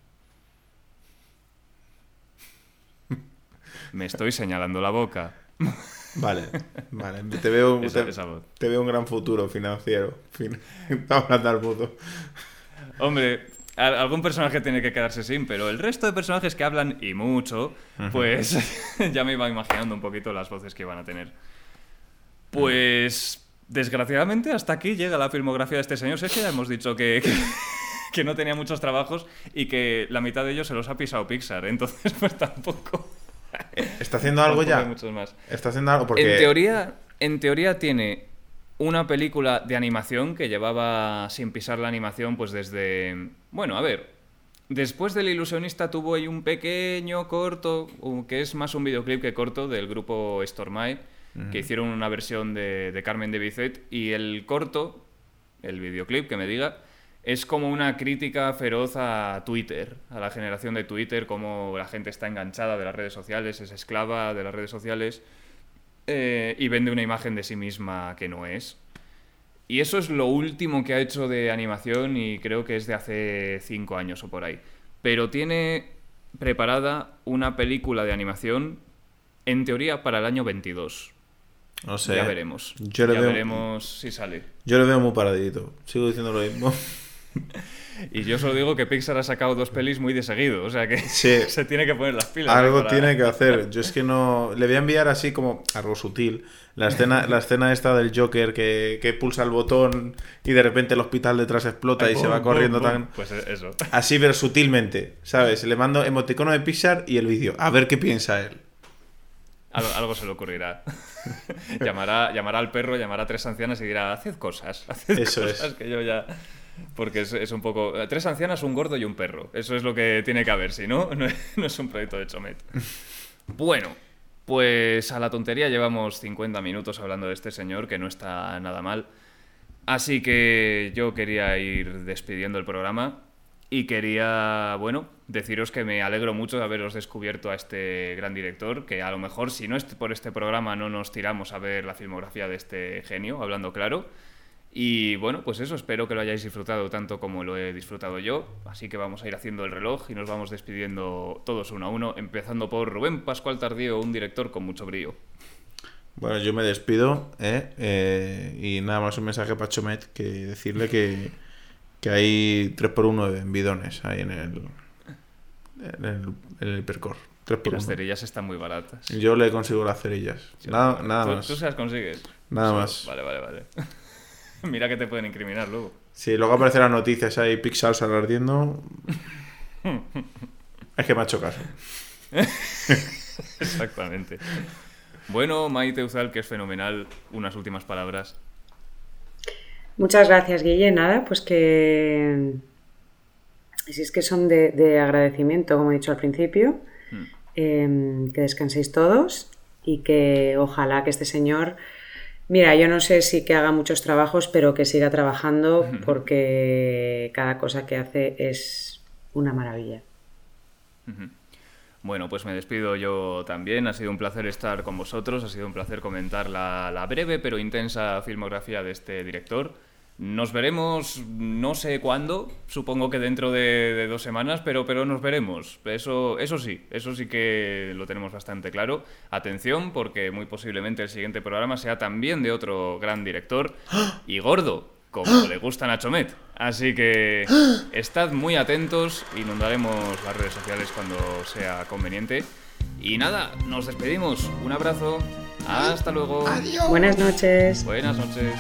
Me estoy señalando la boca. Vale, vale. Te veo, te, veo un gran futuro financiero. Vamos a dar mudo. Hombre, algún personaje tiene que quedarse sin, pero el resto de personajes que hablan y mucho, pues ya me iba imaginando un poquito las voces que iban a tener. Pues desgraciadamente hasta aquí llega la filmografía de este señor. Sé que ya hemos dicho que, que, no tenía muchos trabajos y que la mitad de ellos se los ha pisado Pixar, entonces pues tampoco... ¿Está haciendo algo ya? más. ¿Está haciendo algo? Porque... En, teoría, en teoría tiene una película de animación que llevaba sin pisar la animación pues desde... Bueno, a ver, después del ilusionista tuvo ahí un pequeño corto, que es más un videoclip que corto, del grupo Stormai, que hicieron una versión de, de Carmen de Bizet, y el corto, el videoclip, que me diga, es como una crítica feroz a Twitter, a la generación de Twitter, cómo la gente está enganchada de las redes sociales, es esclava de las redes sociales eh, y vende una imagen de sí misma que no es. Y eso es lo último que ha hecho de animación y creo que es de hace cinco años o por ahí. Pero tiene preparada una película de animación, en teoría, para el año 22. No sé. Ya veremos. ya veremos si sale. Yo lo veo muy paradito. Sigo diciendo lo mismo. Y yo solo digo que Pixar ha sacado dos pelis muy de seguido, o sea que se tiene que poner las pilas. Algo tiene que hacer. Yo es que no. Le voy a enviar así como algo sutil. La escena, la escena esta del Joker que, pulsa el botón y de repente el hospital detrás explota y se va corriendo tan. Pues eso. Así, pero sutilmente, ¿sabes? Le mando emoticono de Pixar y el vídeo. A ver qué piensa él. Algo, se le ocurrirá. llamará, llamará al perro, llamará a tres ancianas y dirá: Haced cosas. Haced eso cosas es. que yo ya. Porque es, un poco... Tres ancianas, un gordo y un perro. Eso es lo que tiene que haber, si no, no es un proyecto de Chomet. Bueno, pues a la tontería llevamos 50 minutos hablando de este señor, que no está nada mal. Así que yo quería ir despidiendo el programa y quería, bueno, deciros que me alegro mucho de haberos descubierto a este gran director, que a lo mejor si no es por este programa no nos tiramos a ver la filmografía de este genio, hablando claro. Y bueno, pues eso, espero que lo hayáis disfrutado tanto como lo he disfrutado yo. Así que vamos a ir haciendo el reloj y nos vamos despidiendo todos uno a uno, empezando por Rubén Pascual Tardío, un director con mucho brío. Bueno, yo me despido ¿eh? Eh, y nada más un mensaje para Chomet que decirle que, que hay 3x1 en bidones ahí en el, en el, en el hipercore. 3 Y las 1. cerillas están muy baratas. Yo le consigo las cerillas. Nada, nada ¿Tú, más. ¿Tú se las consigues? Nada más. Vale, vale, vale. Mira que te pueden incriminar luego. Si luego aparecen las noticias ahí, Pixar ardiendo. es que me ha hecho caso. Exactamente. Bueno, Maite Uzal, que es fenomenal, unas últimas palabras. Muchas gracias, Guille. Nada, pues que. Si es que son de, de agradecimiento, como he dicho al principio, Hmm. eh, que descanséis todos y que ojalá que este señor. Mira, yo no sé si que haga muchos trabajos, pero que siga trabajando porque cada cosa que hace es una maravilla. Bueno, pues me despido yo también. Ha sido un placer estar con vosotros. Ha sido un placer comentar la, la breve pero intensa filmografía de este director. Nos veremos no sé cuándo, supongo que dentro de, de dos semanas, pero, pero nos veremos. Eso, eso sí, eso sí que lo tenemos bastante claro. Atención, porque muy posiblemente el siguiente programa sea también de otro gran director y gordo, como le gusta a Nacho Met. Así que estad muy atentos, inundaremos las redes sociales cuando sea conveniente. Y nada, nos despedimos. Un abrazo. Hasta luego. Buenas noches. Buenas noches.